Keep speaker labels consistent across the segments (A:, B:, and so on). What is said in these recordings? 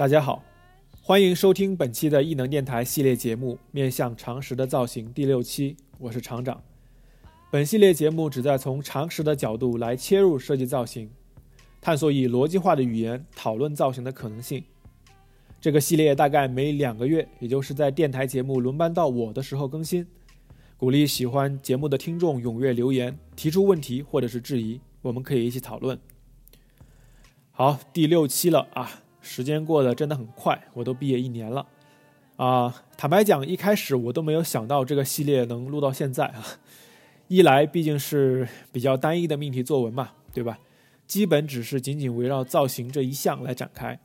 A: 大家好，欢迎收听本期的异能电台系列节目《面向常识的造型》第六期，我是厂长。本系列节目旨在从常识的角度来切入设计造型，探索以逻辑化的语言讨论造型的可能性。这个系列大概每两个月，也就是在电台节目轮班到我的时候更新。鼓励喜欢节目的听众踊跃留言，提出问题或者是质疑，我们可以一起讨论。好，第六期了啊！时间过得真的很快，我都毕业一年了，啊，坦白讲，一开始我都没有想到这个系列能录到现在啊。一来毕竟是比较单一的命题作文嘛，对吧？基本只是仅仅围绕造型这一项来展开。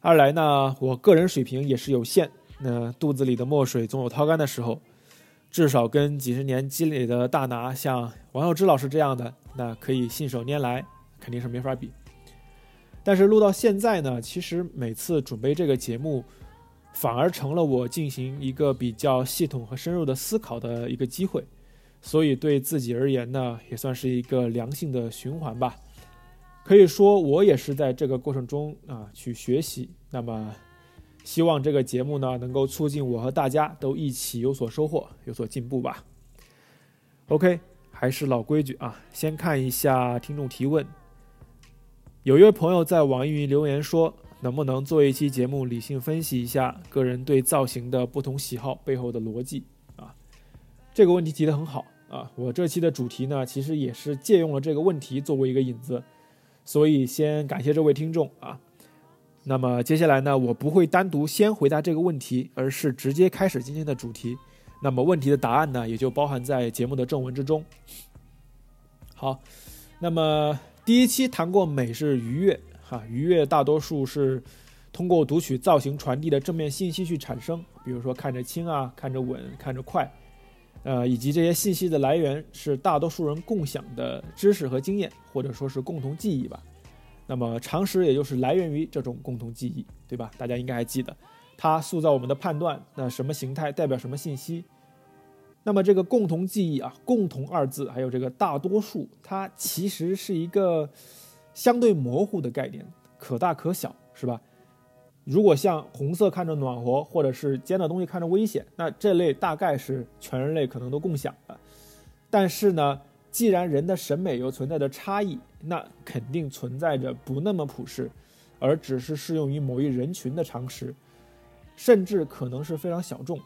A: 二来呢，我个人水平也是有限，那肚子里的墨水总有掏干的时候，至少跟几十年积累的大拿像王耀之老师这样的，那可以信手拈来，肯定是没法比。但是录到现在呢，其实每次准备这个节目，反而成了我进行一个比较系统和深入的思考的一个机会，所以对自己而言呢，也算是一个良性的循环吧。可以说，我也是在这个过程中啊去学习。那么，希望这个节目呢，能够促进我和大家都一起有所收获、有所进步吧。OK，还是老规矩啊，先看一下听众提问。有一位朋友在网易云留言说：“能不能做一期节目，理性分析一下个人对造型的不同喜好背后的逻辑？”啊，这个问题提得很好啊！我这期的主题呢，其实也是借用了这个问题作为一个引子，所以先感谢这位听众啊。那么接下来呢，我不会单独先回答这个问题，而是直接开始今天的主题。那么问题的答案呢，也就包含在节目的正文之中。好，那么。第一期谈过美是愉悦，哈，愉悦大多数是通过读取造型传递的正面信息去产生，比如说看着轻啊，看着稳，看着快，呃，以及这些信息的来源是大多数人共享的知识和经验，或者说是共同记忆吧。那么常识也就是来源于这种共同记忆，对吧？大家应该还记得，它塑造我们的判断，那什么形态代表什么信息。那么这个共同记忆啊，共同二字，还有这个大多数，它其实是一个相对模糊的概念，可大可小，是吧？如果像红色看着暖和，或者是尖的东西看着危险，那这类大概是全人类可能都共享的。但是呢，既然人的审美又存在着差异，那肯定存在着不那么普世，而只是适用于某一人群的常识，甚至可能是非常小众。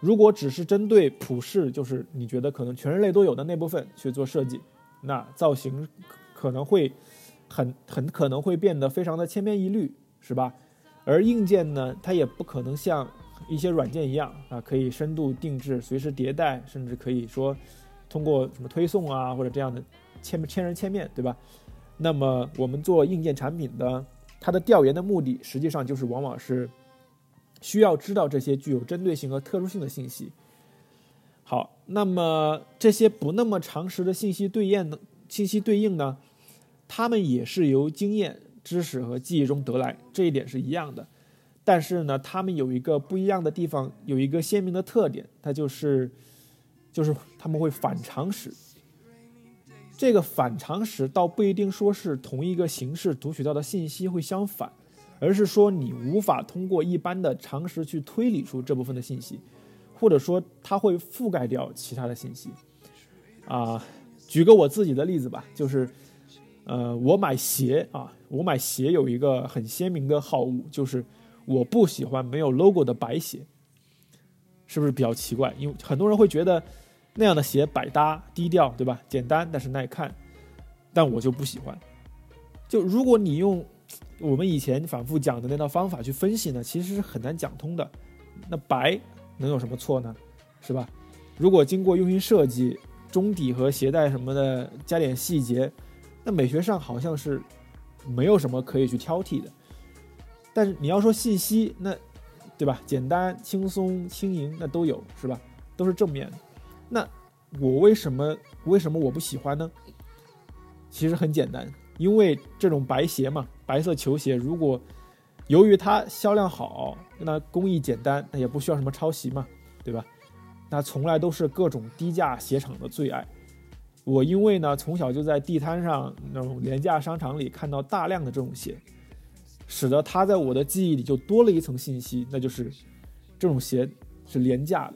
A: 如果只是针对普世，就是你觉得可能全人类都有的那部分去做设计，那造型可能会很很可能会变得非常的千篇一律，是吧？而硬件呢，它也不可能像一些软件一样啊，可以深度定制、随时迭代，甚至可以说通过什么推送啊或者这样的千千人千面对吧？那么我们做硬件产品的，它的调研的目的实际上就是往往是。需要知道这些具有针对性和特殊性的信息。好，那么这些不那么常识的信息对应呢？信息对应呢？它们也是由经验、知识和记忆中得来，这一点是一样的。但是呢，它们有一个不一样的地方，有一个鲜明的特点，它就是，就是他们会反常识。这个反常识倒不一定说是同一个形式读取到的信息会相反。而是说你无法通过一般的常识去推理出这部分的信息，或者说它会覆盖掉其他的信息。啊，举个我自己的例子吧，就是，呃，我买鞋啊，我买鞋有一个很鲜明的好恶，就是我不喜欢没有 logo 的白鞋，是不是比较奇怪？因为很多人会觉得那样的鞋百搭、低调，对吧？简单但是耐看，但我就不喜欢。就如果你用。我们以前反复讲的那套方法去分析呢，其实是很难讲通的。那白能有什么错呢？是吧？如果经过用心设计，中底和鞋带什么的加点细节，那美学上好像是没有什么可以去挑剔的。但是你要说信息，那对吧？简单、轻松、轻盈，那都有是吧？都是正面。那我为什么为什么我不喜欢呢？其实很简单。因为这种白鞋嘛，白色球鞋，如果由于它销量好，那工艺简单，那也不需要什么抄袭嘛，对吧？那从来都是各种低价鞋厂的最爱。我因为呢，从小就在地摊上那种廉价商场里看到大量的这种鞋，使得它在我的记忆里就多了一层信息，那就是这种鞋是廉价的。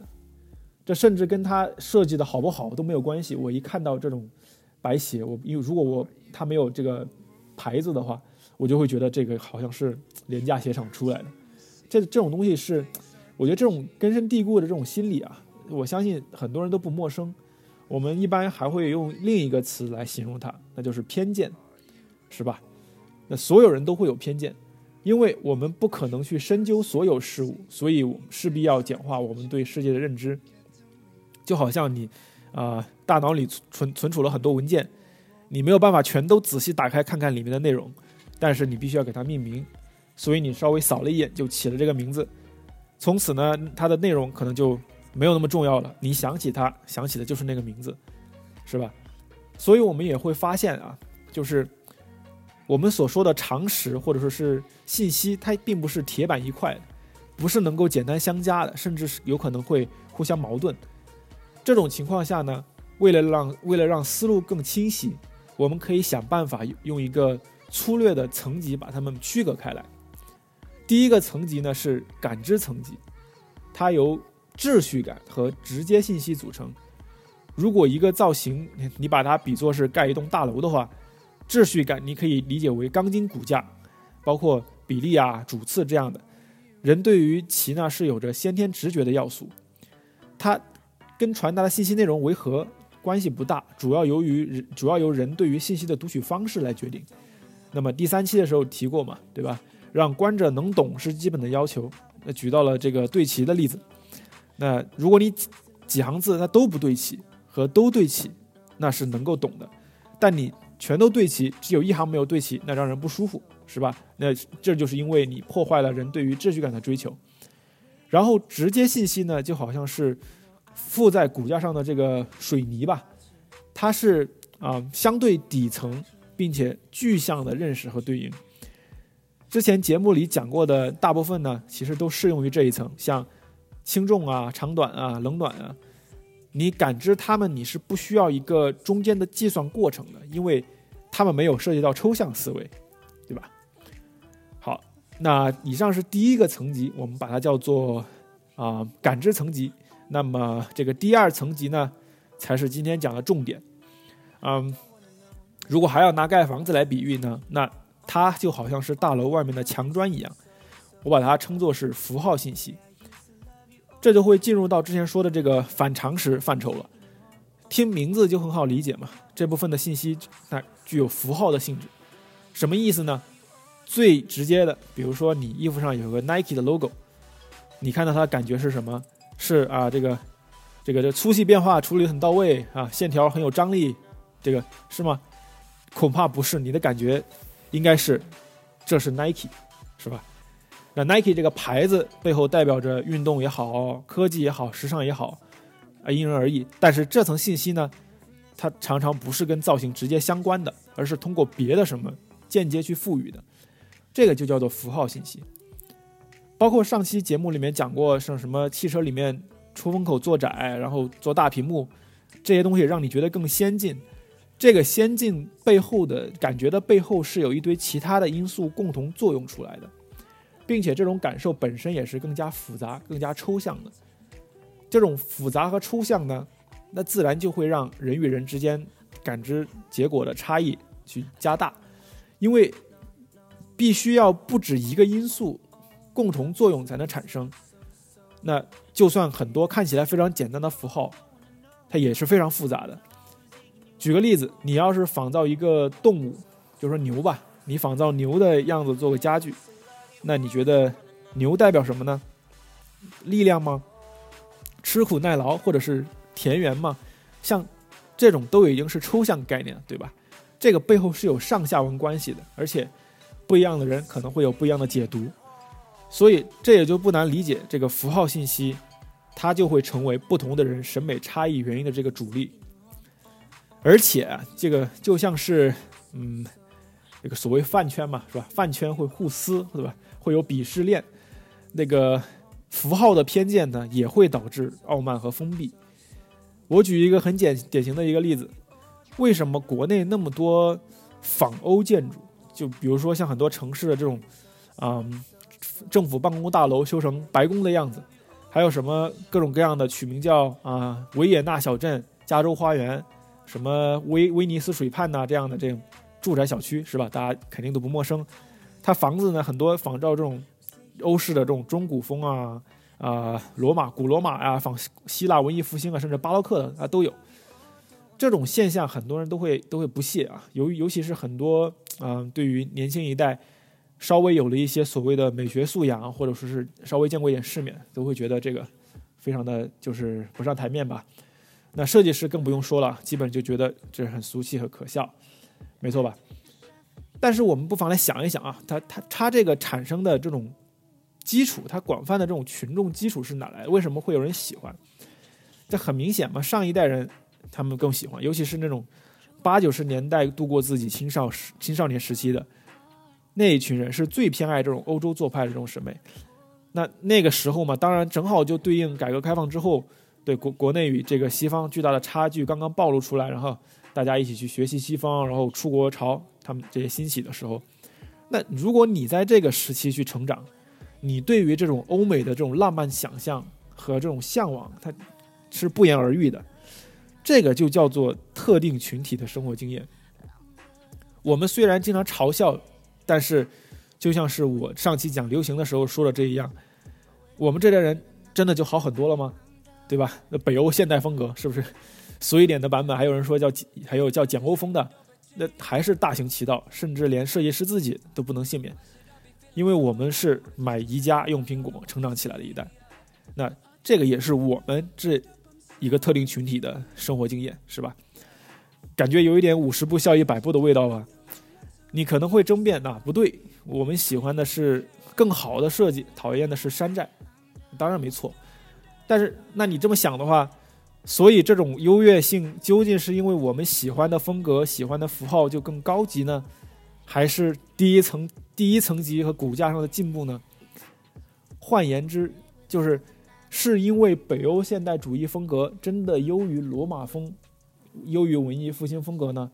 A: 这甚至跟它设计的好不好都没有关系。我一看到这种白鞋，我因为如果我它没有这个牌子的话，我就会觉得这个好像是廉价鞋厂出来的。这这种东西是，我觉得这种根深蒂固的这种心理啊，我相信很多人都不陌生。我们一般还会用另一个词来形容它，那就是偏见，是吧？那所有人都会有偏见，因为我们不可能去深究所有事物，所以势必要简化我们对世界的认知。就好像你，啊，大脑里存存储了很多文件，你没有办法全都仔细打开看看里面的内容，但是你必须要给它命名，所以你稍微扫了一眼就起了这个名字，从此呢，它的内容可能就。没有那么重要了，你想起它，想起的就是那个名字，是吧？所以我们也会发现啊，就是我们所说的常识或者说是信息，它并不是铁板一块的，不是能够简单相加的，甚至是有可能会互相矛盾。这种情况下呢，为了让为了让思路更清晰，我们可以想办法用一个粗略的层级把它们区隔开来。第一个层级呢是感知层级，它由秩序感和直接信息组成。如果一个造型，你把它比作是盖一栋大楼的话，秩序感你可以理解为钢筋骨架，包括比例啊、主次这样的。人对于其呢是有着先天直觉的要素，它跟传达的信息内容为何关系不大，主要由于人主要由人对于信息的读取方式来决定。那么第三期的时候提过嘛，对吧？让观者能懂是基本的要求。那举到了这个对齐的例子。那如果你几行字它都不对齐和都对齐，那是能够懂的；但你全都对齐，只有一行没有对齐，那让人不舒服，是吧？那这就是因为你破坏了人对于秩序感的追求。然后直接信息呢，就好像是附在骨架上的这个水泥吧，它是啊相对底层，并且具象的认识和对应。之前节目里讲过的大部分呢，其实都适用于这一层，像。轻重啊，长短啊，冷暖啊，你感知它们，你是不需要一个中间的计算过程的，因为它们没有涉及到抽象思维，对吧？好，那以上是第一个层级，我们把它叫做啊感知层级。那么这个第二层级呢，才是今天讲的重点。嗯，如果还要拿盖房子来比喻呢，那它就好像是大楼外面的墙砖一样，我把它称作是符号信息。这就会进入到之前说的这个反常识范畴了。听名字就很好理解嘛，这部分的信息它具有符号的性质。什么意思呢？最直接的，比如说你衣服上有个 Nike 的 logo，你看到它的感觉是什么？是啊，这个这个这粗细变化处理很到位啊，线条很有张力，这个是吗？恐怕不是，你的感觉应该是这是 Nike，是吧？那 Nike 这个牌子背后代表着运动也好，科技也好，时尚也好，啊，因人而异。但是这层信息呢，它常常不是跟造型直接相关的，而是通过别的什么间接去赋予的，这个就叫做符号信息。包括上期节目里面讲过，像什么汽车里面出风口做窄，然后做大屏幕，这些东西让你觉得更先进。这个先进背后的感觉的背后是有一堆其他的因素共同作用出来的。并且这种感受本身也是更加复杂、更加抽象的。这种复杂和抽象呢，那自然就会让人与人之间感知结果的差异去加大，因为必须要不止一个因素共同作用才能产生。那就算很多看起来非常简单的符号，它也是非常复杂的。举个例子，你要是仿造一个动物，就说牛吧，你仿造牛的样子做个家具。那你觉得牛代表什么呢？力量吗？吃苦耐劳，或者是田园吗？像这种都已经是抽象概念了，对吧？这个背后是有上下文关系的，而且不一样的人可能会有不一样的解读，所以这也就不难理解，这个符号信息它就会成为不同的人审美差异原因的这个主力，而且这个就像是嗯，这个所谓饭圈嘛，是吧？饭圈会互撕，对吧？会有鄙视链，那个符号的偏见呢，也会导致傲慢和封闭。我举一个很简典型的一个例子，为什么国内那么多仿欧建筑？就比如说像很多城市的这种啊，政府办公大楼修成白宫的样子，还有什么各种各样的取名叫啊维也纳小镇、加州花园、什么威威尼斯水畔呐这样的这种住宅小区是吧？大家肯定都不陌生。它房子呢很多仿照这种欧式的这种中古风啊啊罗马古罗马呀仿希腊文艺复兴啊甚至巴洛克的啊都有。这种现象很多人都会都会不屑啊，尤尤其是很多嗯对于年轻一代。稍微有了一些所谓的美学素养，或者说是稍微见过一点世面，都会觉得这个非常的就是不上台面吧。那设计师更不用说了，基本就觉得这很俗气和可笑，没错吧？但是我们不妨来想一想啊，它它它这个产生的这种基础，它广泛的这种群众基础是哪来？为什么会有人喜欢？这很明显嘛，上一代人他们更喜欢，尤其是那种八九十年代度过自己青少时青少年时期的。那一群人是最偏爱这种欧洲做派的这种审美，那那个时候嘛，当然正好就对应改革开放之后，对国国内与这个西方巨大的差距刚刚暴露出来，然后大家一起去学习西方，然后出国潮他们这些兴起的时候，那如果你在这个时期去成长，你对于这种欧美的这种浪漫想象和这种向往，它是不言而喻的，这个就叫做特定群体的生活经验。我们虽然经常嘲笑。但是，就像是我上期讲流行的时候说的这一样，我们这代人真的就好很多了吗？对吧？那北欧现代风格是不是俗一点的版本？还有人说叫还有叫简欧风的，那还是大行其道，甚至连设计师自己都不能幸免，因为我们是买宜家用苹果成长起来的一代，那这个也是我们这一个特定群体的生活经验，是吧？感觉有一点五十步笑一百步的味道吧？你可能会争辩，那不对，我们喜欢的是更好的设计，讨厌的是山寨，当然没错。但是，那你这么想的话，所以这种优越性究竟是因为我们喜欢的风格、喜欢的符号就更高级呢，还是第一层第一层级和骨架上的进步呢？换言之，就是是因为北欧现代主义风格真的优于罗马风，优于文艺复兴风格呢？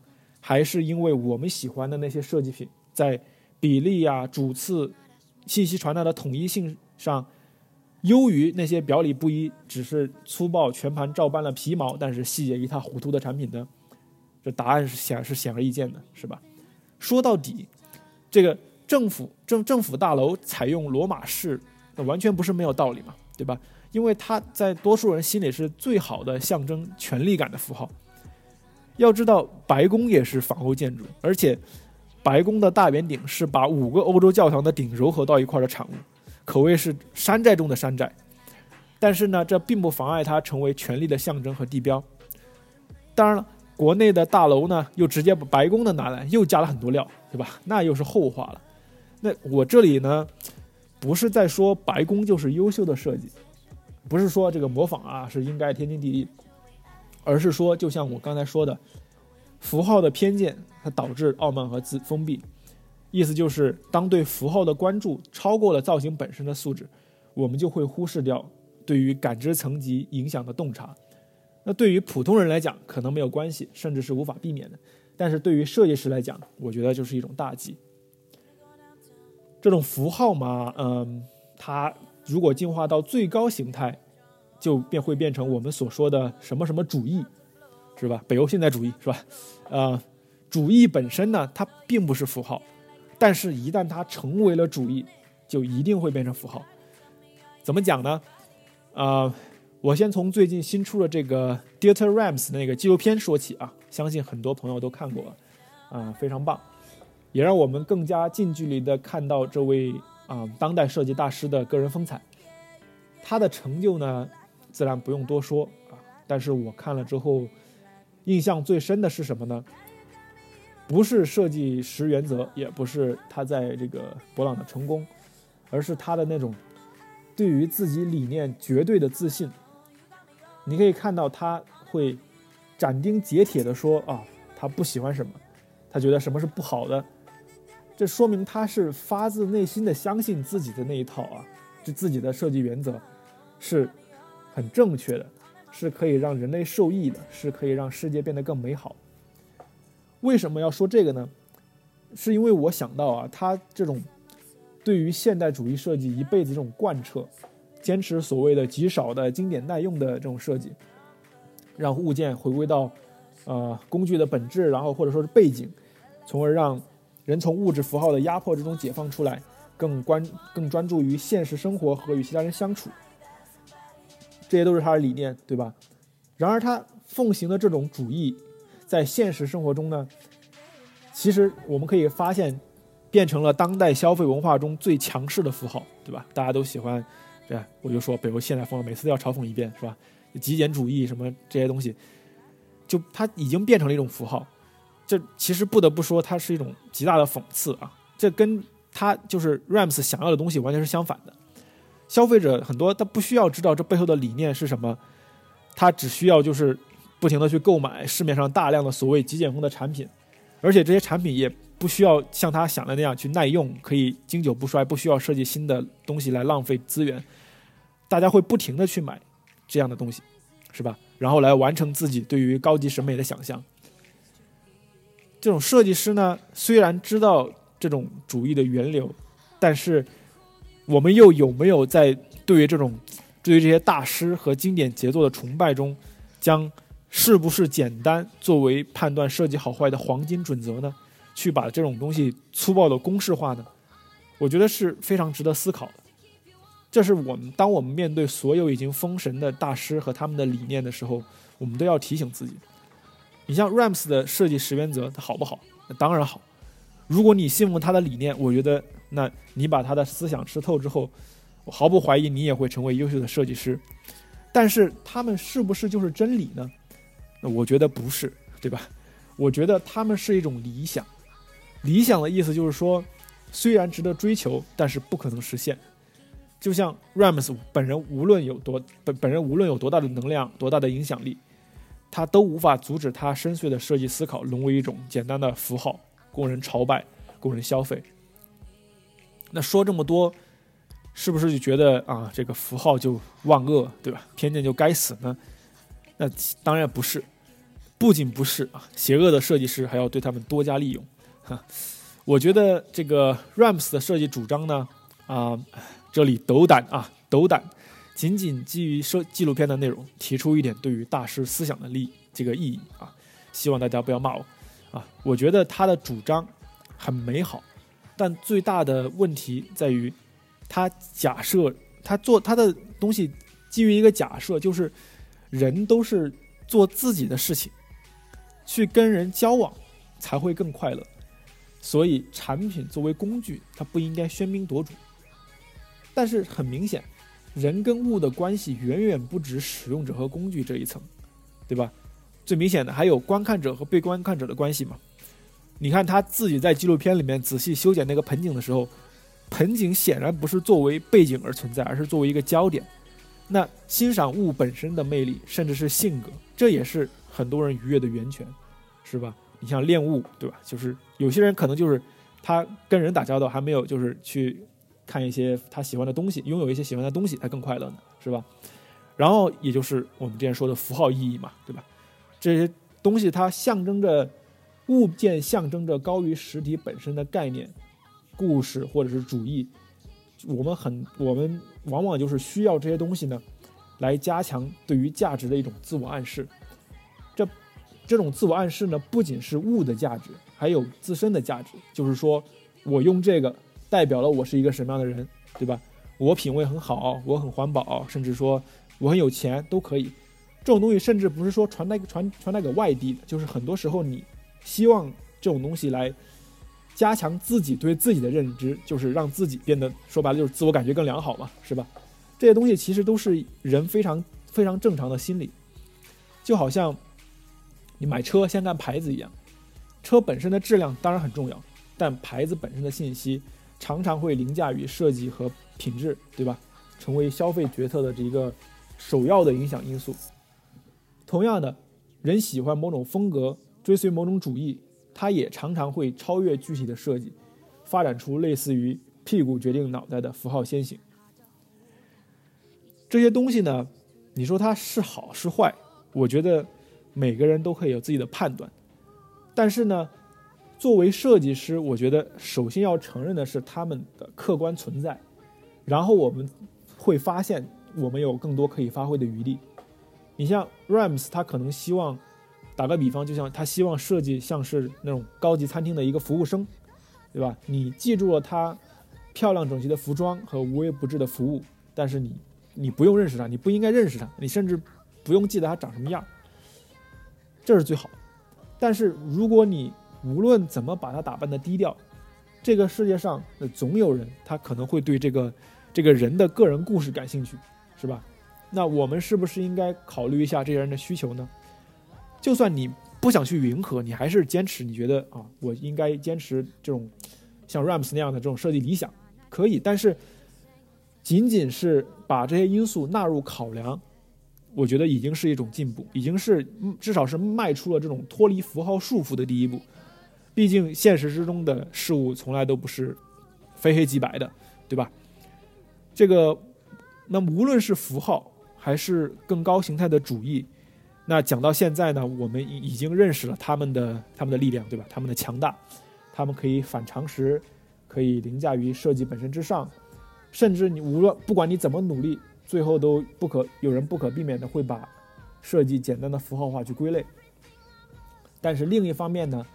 A: 还是因为我们喜欢的那些设计品，在比例呀、主次、信息传达的统一性上，优于那些表里不一、只是粗暴全盘照搬了皮毛，但是细节一塌糊涂的产品呢？这答案是显是显而易见的，是吧？说到底，这个政府政政府大楼采用罗马式，那完全不是没有道理嘛，对吧？因为它在多数人心里是最好的象征权力感的符号。要知道，白宫也是仿欧建筑，而且白宫的大圆顶是把五个欧洲教堂的顶糅合到一块的产物，可谓是山寨中的山寨。但是呢，这并不妨碍它成为权力的象征和地标。当然了，国内的大楼呢，又直接把白宫的拿来，又加了很多料，对吧？那又是后话了。那我这里呢，不是在说白宫就是优秀的设计，不是说这个模仿啊是应该天经地义。而是说，就像我刚才说的，符号的偏见它导致傲慢和自封闭。意思就是，当对符号的关注超过了造型本身的素质，我们就会忽视掉对于感知层级影响的洞察。那对于普通人来讲，可能没有关系，甚至是无法避免的；但是对于设计师来讲，我觉得就是一种大忌。这种符号嘛，嗯，它如果进化到最高形态。就便会变成我们所说的什么什么主义，是吧？北欧现代主义是吧？呃，主义本身呢，它并不是符号，但是一旦它成为了主义，就一定会变成符号。怎么讲呢？啊，我先从最近新出的这个 Dieter Rams 那个纪录片说起啊，相信很多朋友都看过，啊，非常棒，也让我们更加近距离的看到这位啊当代设计大师的个人风采，他的成就呢。自然不用多说啊，但是我看了之后，印象最深的是什么呢？不是设计十原则，也不是他在这个博朗的成功，而是他的那种对于自己理念绝对的自信。你可以看到他会斩钉截铁地说啊，他不喜欢什么，他觉得什么是不好的，这说明他是发自内心的相信自己的那一套啊，就自己的设计原则是。很正确的，是可以让人类受益的，是可以让世界变得更美好。为什么要说这个呢？是因为我想到啊，他这种对于现代主义设计一辈子这种贯彻，坚持所谓的极少的经典耐用的这种设计，让物件回归到呃工具的本质，然后或者说是背景，从而让人从物质符号的压迫之中解放出来，更关更专注于现实生活和与其他人相处。这些都是他的理念，对吧？然而他奉行的这种主义，在现实生活中呢，其实我们可以发现，变成了当代消费文化中最强势的符号，对吧？大家都喜欢，对，我就说，北欧现代风，每次都要嘲讽一遍，是吧？极简主义什么这些东西，就它已经变成了一种符号。这其实不得不说，它是一种极大的讽刺啊！这跟他就是 Rams 想要的东西完全是相反的。消费者很多，他不需要知道这背后的理念是什么，他只需要就是不停的去购买市面上大量的所谓极简风的产品，而且这些产品也不需要像他想的那样去耐用，可以经久不衰，不需要设计新的东西来浪费资源。大家会不停的去买这样的东西，是吧？然后来完成自己对于高级审美的想象。这种设计师呢，虽然知道这种主义的源流，但是。我们又有没有在对于这种对于这些大师和经典杰作的崇拜中，将是不是简单作为判断设计好坏的黄金准则呢？去把这种东西粗暴的公式化呢？我觉得是非常值得思考的。这是我们当我们面对所有已经封神的大师和他们的理念的时候，我们都要提醒自己。你像 Rams 的设计十原则，它好不好？当然好。如果你信奉他的理念，我觉得。那你把他的思想吃透之后，我毫不怀疑你也会成为优秀的设计师。但是他们是不是就是真理呢？那我觉得不是，对吧？我觉得他们是一种理想。理想的意思就是说，虽然值得追求，但是不可能实现。就像 Rams 本人无论有多本本人无论有多大的能量、多大的影响力，他都无法阻止他深邃的设计思考沦为一种简单的符号，供人朝拜、供人消费。那说这么多，是不是就觉得啊，这个符号就万恶，对吧？偏见就该死呢？那当然不是，不仅不是啊，邪恶的设计师还要对他们多加利用。哈，我觉得这个 Rams 的设计主张呢，啊，这里斗胆啊，斗胆，仅仅基于设纪录片的内容，提出一点对于大师思想的利这个意义啊，希望大家不要骂我啊。我觉得他的主张很美好。但最大的问题在于，他假设他做他的东西基于一个假设，就是人都是做自己的事情，去跟人交往才会更快乐。所以产品作为工具，它不应该喧宾夺主。但是很明显，人跟物的关系远远不止使用者和工具这一层，对吧？最明显的还有观看者和被观看者的关系嘛。你看他自己在纪录片里面仔细修剪那个盆景的时候，盆景显然不是作为背景而存在，而是作为一个焦点。那欣赏物本身的魅力，甚至是性格，这也是很多人愉悦的源泉，是吧？你像恋物，对吧？就是有些人可能就是他跟人打交道还没有，就是去看一些他喜欢的东西，拥有一些喜欢的东西，他更快乐呢，是吧？然后也就是我们之前说的符号意义嘛，对吧？这些东西它象征着。物件象征着高于实体本身的概念、故事或者是主义。我们很，我们往往就是需要这些东西呢，来加强对于价值的一种自我暗示。这这种自我暗示呢，不仅是物的价值，还有自身的价值。就是说我用这个代表了我是一个什么样的人，对吧？我品味很好，我很环保，甚至说我很有钱都可以。这种东西甚至不是说传达传传达给外地的，就是很多时候你。希望这种东西来加强自己对自己的认知，就是让自己变得说白了就是自我感觉更良好嘛，是吧？这些东西其实都是人非常非常正常的心理，就好像你买车先看牌子一样，车本身的质量当然很重要，但牌子本身的信息常常会凌驾于设计和品质，对吧？成为消费决策的这一个首要的影响因素。同样的，人喜欢某种风格。追随某种主义，它也常常会超越具体的设计，发展出类似于“屁股决定脑袋”的符号先行。这些东西呢，你说它是好是坏，我觉得每个人都可以有自己的判断。但是呢，作为设计师，我觉得首先要承认的是他们的客观存在，然后我们会发现我们有更多可以发挥的余地。你像 Rams，他可能希望打个比方，就像他希望设计像是那种高级餐厅的一个服务生，对吧？你记住了他漂亮整齐的服装和无微不至的服务，但是你你不用认识他，你不应该认识他，你甚至不用记得他长什么样，这是最好。但是如果你无论怎么把他打扮的低调，这个世界上总有人他可能会对这个这个人的个人故事感兴趣，是吧？那我们是不是应该考虑一下这些人的需求呢？就算你不想去迎合，你还是坚持，你觉得啊，我应该坚持这种像 Rams 那样的这种设计理想，可以。但是仅仅是把这些因素纳入考量，我觉得已经是一种进步，已经是至少是迈出了这种脱离符号束缚的第一步。毕竟现实之中的事物从来都不是非黑即白的，对吧？这个，那无论是符号还是更高形态的主义，那讲到现在呢，我们已已经认识了他们的他们的力量，对吧？他们的强大，他们可以反常识，可以凌驾于设计本身之上，甚至你无论不管你怎么努力，最后都不可有人不可避免的会把设计简单的符号化去归类。但是另一方面呢？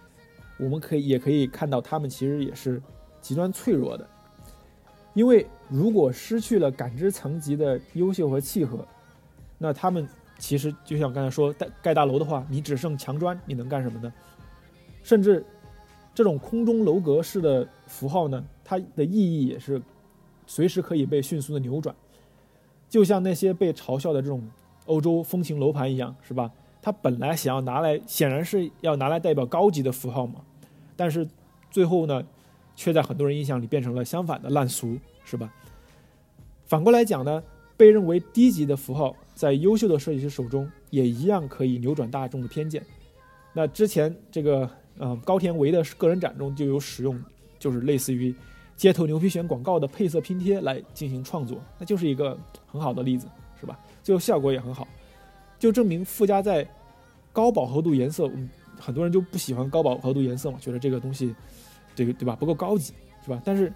A: 我们可以也可以看到，他们其实也是极端脆弱的，因为如果失去了感知层级的优秀和契合，那他们其实就像刚才说盖盖大楼的话，你只剩墙砖，你能干什么呢？甚至这种空中楼阁式的符号呢，它的意义也是随时可以被迅速的扭转，就像那些被嘲笑的这种欧洲风情楼盘一样，是吧？它本来想要拿来，显然是要拿来代表高级的符号嘛。但是，最后呢，却在很多人印象里变成了相反的烂俗，是吧？反过来讲呢，被认为低级的符号，在优秀的设计师手中，也一样可以扭转大众的偏见。那之前这个，呃，高田唯的个人展中就有使用，就是类似于街头牛皮癣广告的配色拼贴来进行创作，那就是一个很好的例子，是吧？最后效果也很好，就证明附加在高饱和度颜色。很多人就不喜欢高饱和度颜色嘛，觉得这个东西，这个对吧不够高级，是吧？但是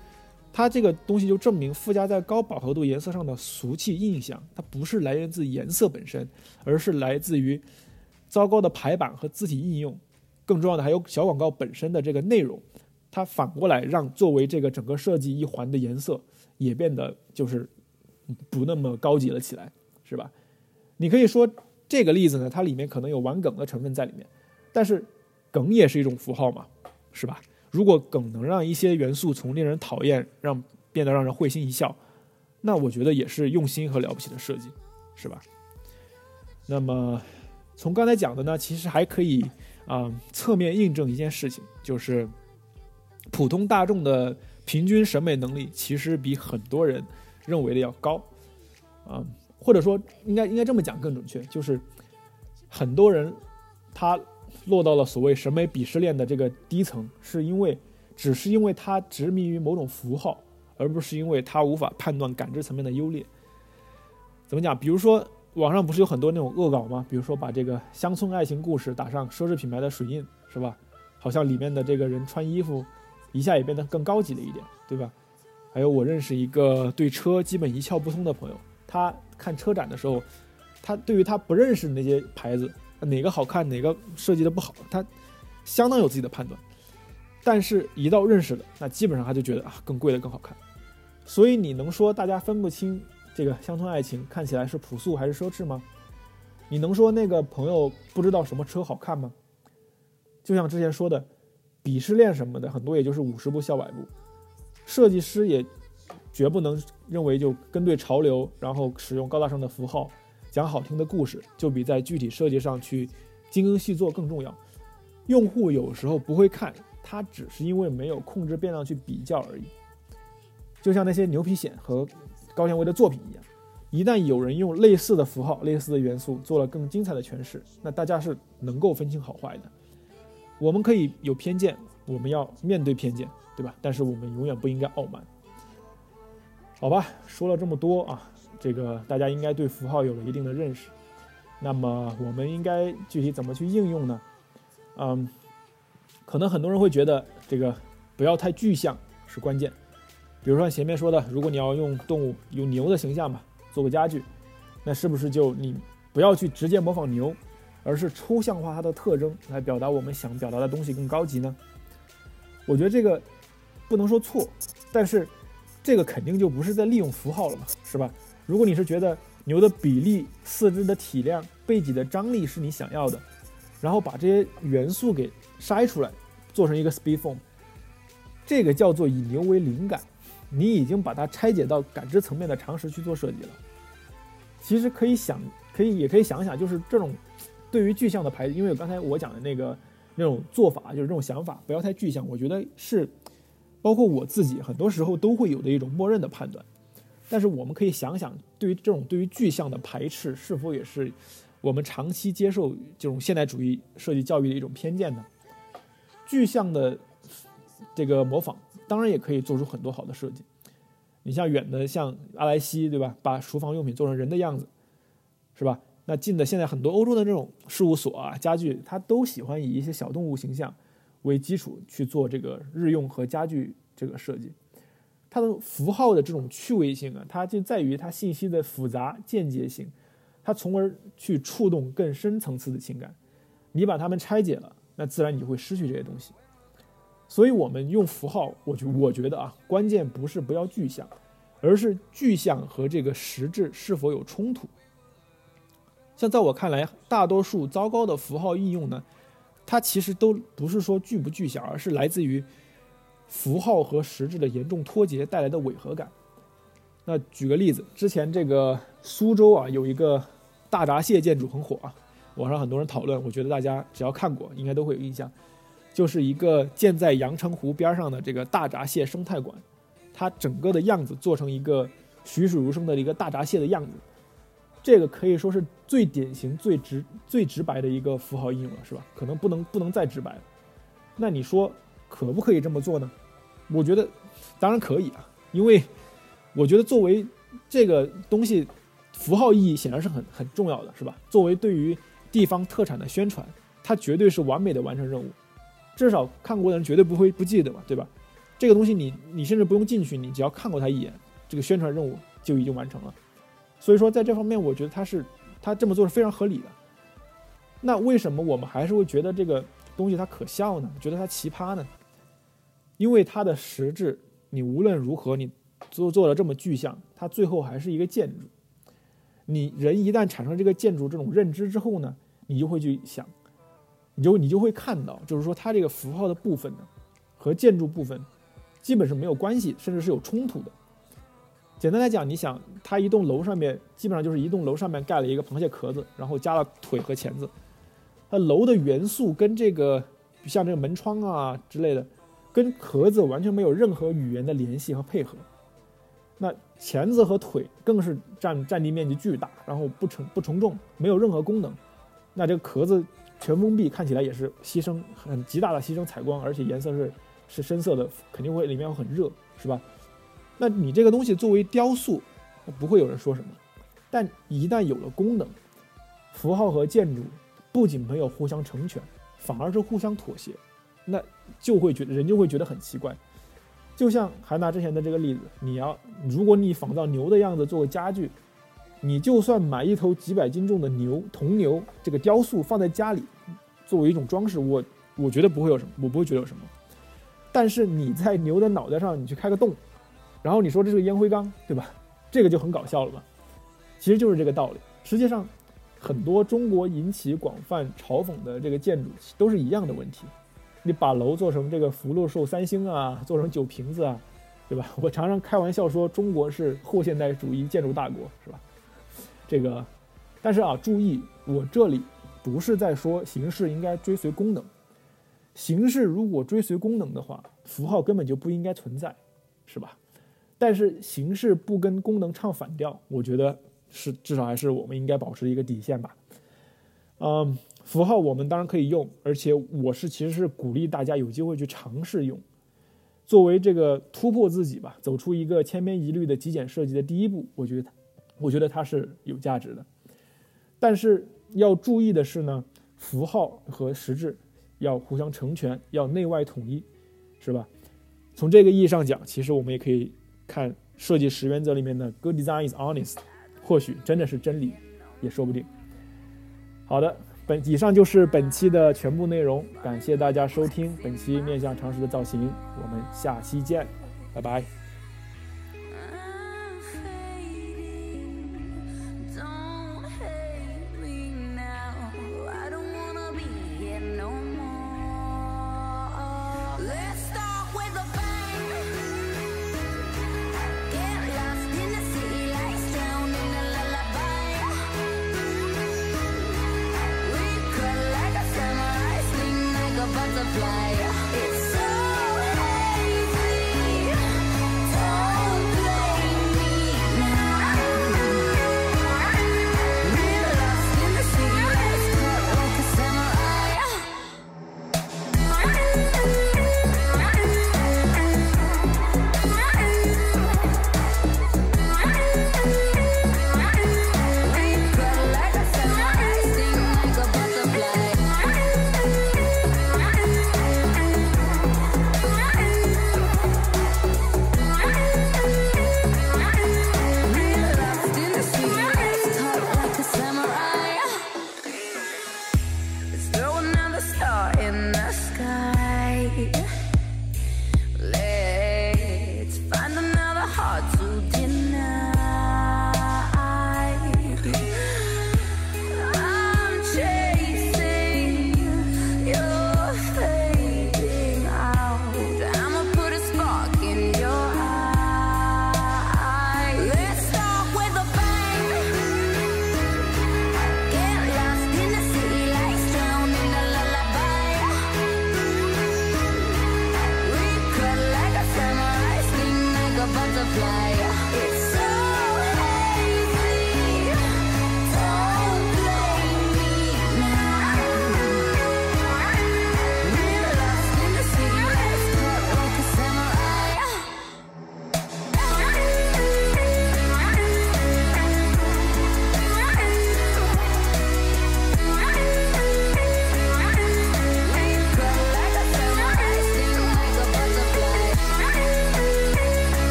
A: 它这个东西就证明附加在高饱和度颜色上的俗气印象，它不是来源自颜色本身，而是来自于糟糕的排版和字体应用。更重要的还有小广告本身的这个内容，它反过来让作为这个整个设计一环的颜色也变得就是不那么高级了起来，是吧？你可以说这个例子呢，它里面可能有玩梗的成分在里面。但是，梗也是一种符号嘛，是吧？如果梗能让一些元素从令人讨厌让变得让人会心一笑，那我觉得也是用心和了不起的设计，是吧？那么，从刚才讲的呢，其实还可以啊侧面印证一件事情，就是普通大众的平均审美能力其实比很多人认为的要高，啊，或者说应该应该这么讲更准确，就是很多人他。落到了所谓审美鄙视链的这个低层，是因为只是因为他执迷于某种符号，而不是因为他无法判断感知层面的优劣。怎么讲？比如说网上不是有很多那种恶搞吗？比如说把这个乡村爱情故事打上奢侈品牌的水印，是吧？好像里面的这个人穿衣服一下也变得更高级了一点，对吧？还有我认识一个对车基本一窍不通的朋友，他看车展的时候，他对于他不认识的那些牌子。哪个好看，哪个设计的不好，他相当有自己的判断。但是，一到认识的，那基本上他就觉得啊，更贵的更好看。所以，你能说大家分不清这个乡村爱情看起来是朴素还是奢侈吗？你能说那个朋友不知道什么车好看吗？就像之前说的，鄙视链什么的，很多也就是五十步笑百步。设计师也绝不能认为就跟对潮流，然后使用高大上的符号。讲好听的故事，就比在具体设计上去精耕细作更重要。用户有时候不会看，他只是因为没有控制变量去比较而已。就像那些牛皮癣和高纤维的作品一样，一旦有人用类似的符号、类似的元素做了更精彩的诠释，那大家是能够分清好坏的。我们可以有偏见，我们要面对偏见，对吧？但是我们永远不应该傲慢。好吧，说了这么多啊。这个大家应该对符号有了一定的认识，那么我们应该具体怎么去应用呢？嗯，可能很多人会觉得这个不要太具象是关键。比如说前面说的，如果你要用动物用牛的形象吧做个家具，那是不是就你不要去直接模仿牛，而是抽象化它的特征来表达我们想表达的东西更高级呢？我觉得这个不能说错，但是这个肯定就不是在利用符号了嘛，是吧？如果你是觉得牛的比例、四肢的体量、背脊的张力是你想要的，然后把这些元素给筛出来，做成一个 speed form，这个叫做以牛为灵感。你已经把它拆解到感知层面的常识去做设计了。其实可以想，可以也可以想想，就是这种对于具象的牌，因为刚才我讲的那个那种做法，就是这种想法，不要太具象。我觉得是包括我自己很多时候都会有的一种默认的判断。但是我们可以想想，对于这种对于具象的排斥，是否也是我们长期接受这种现代主义设计教育的一种偏见呢？具象的这个模仿。当然也可以做出很多好的设计，你像远的像阿莱西，对吧？把厨房用品做成人的样子，是吧？那近的现在很多欧洲的这种事务所啊、家具，它都喜欢以一些小动物形象为基础去做这个日用和家具这个设计。它的符号的这种趣味性啊，它就在于它信息的复杂间接性，它从而去触动更深层次的情感。你把它们拆解了，那自然你就会失去这些东西。所以，我们用符号，我觉我觉得啊，关键不是不要具象，而是具象和这个实质是否有冲突。像在我看来，大多数糟糕的符号应用呢，它其实都不是说具不具象，而是来自于符号和实质的严重脱节带来的违和感。那举个例子，之前这个苏州啊，有一个大闸蟹建筑很火啊，网上很多人讨论，我觉得大家只要看过，应该都会有印象。就是一个建在阳澄湖边上的这个大闸蟹生态馆，它整个的样子做成一个栩栩如生的一个大闸蟹的样子，这个可以说是最典型、最直、最直白的一个符号应用了，是吧？可能不能不能再直白了。那你说可不可以这么做呢？我觉得当然可以啊，因为我觉得作为这个东西，符号意义显然是很很重要的，是吧？作为对于地方特产的宣传，它绝对是完美的完成任务。至少看过的人绝对不会不记得嘛，对吧？这个东西你你甚至不用进去，你只要看过它一眼，这个宣传任务就已经完成了。所以说在这方面，我觉得他是他这么做是非常合理的。那为什么我们还是会觉得这个东西它可笑呢？觉得它奇葩呢？因为它的实质，你无论如何你做做的这么具象，它最后还是一个建筑。你人一旦产生这个建筑这种认知之后呢，你就会去想。你就你就会看到，就是说它这个符号的部分呢，和建筑部分基本是没有关系，甚至是有冲突的。简单来讲，你想它一栋楼上面基本上就是一栋楼上面盖了一个螃蟹壳子，然后加了腿和钳子。它楼的元素跟这个像这个门窗啊之类的，跟壳子完全没有任何语言的联系和配合。那钳子和腿更是占占地面积巨大，然后不承不承重，没有任何功能。那这个壳子。全封闭看起来也是牺牲很极大的牺牲采光，而且颜色是是深色的，肯定会里面会很热，是吧？那你这个东西作为雕塑，不会有人说什么。但一旦有了功能，符号和建筑不仅没有互相成全，反而是互相妥协，那就会觉得人就会觉得很奇怪。就像还拿之前的这个例子，你要如果你仿造牛的样子做个家具。你就算买一头几百斤重的牛铜牛这个雕塑放在家里，作为一种装饰，我我觉得不会有什么，我不会觉得有什么。但是你在牛的脑袋上你去开个洞，然后你说这是个烟灰缸，对吧？这个就很搞笑了吧？其实就是这个道理。实际上，很多中国引起广泛嘲讽的这个建筑都是一样的问题。你把楼做成这个福禄寿三星啊，做成酒瓶子啊，对吧？我常常开玩笑说中国是后现代主义建筑大国，是吧？这个，但是啊，注意，我这里不是在说形式应该追随功能。形式如果追随功能的话，符号根本就不应该存在，是吧？但是形式不跟功能唱反调，我觉得是至少还是我们应该保持一个底线吧。嗯，符号我们当然可以用，而且我是其实是鼓励大家有机会去尝试用，作为这个突破自己吧，走出一个千篇一律的极简设计的第一步，我觉得。我觉得它是有价值的，但是要注意的是呢，符号和实质
B: 要互相成全，要内外统一，是吧？从这个意义上讲，其实我们也可以看设计十原则里面的 “Good design is honest”，或许真的是真理，也说不定。好的，本以上就是本期的全部内容，感谢大家收听本期面向常识的造型，我们下期见，拜拜。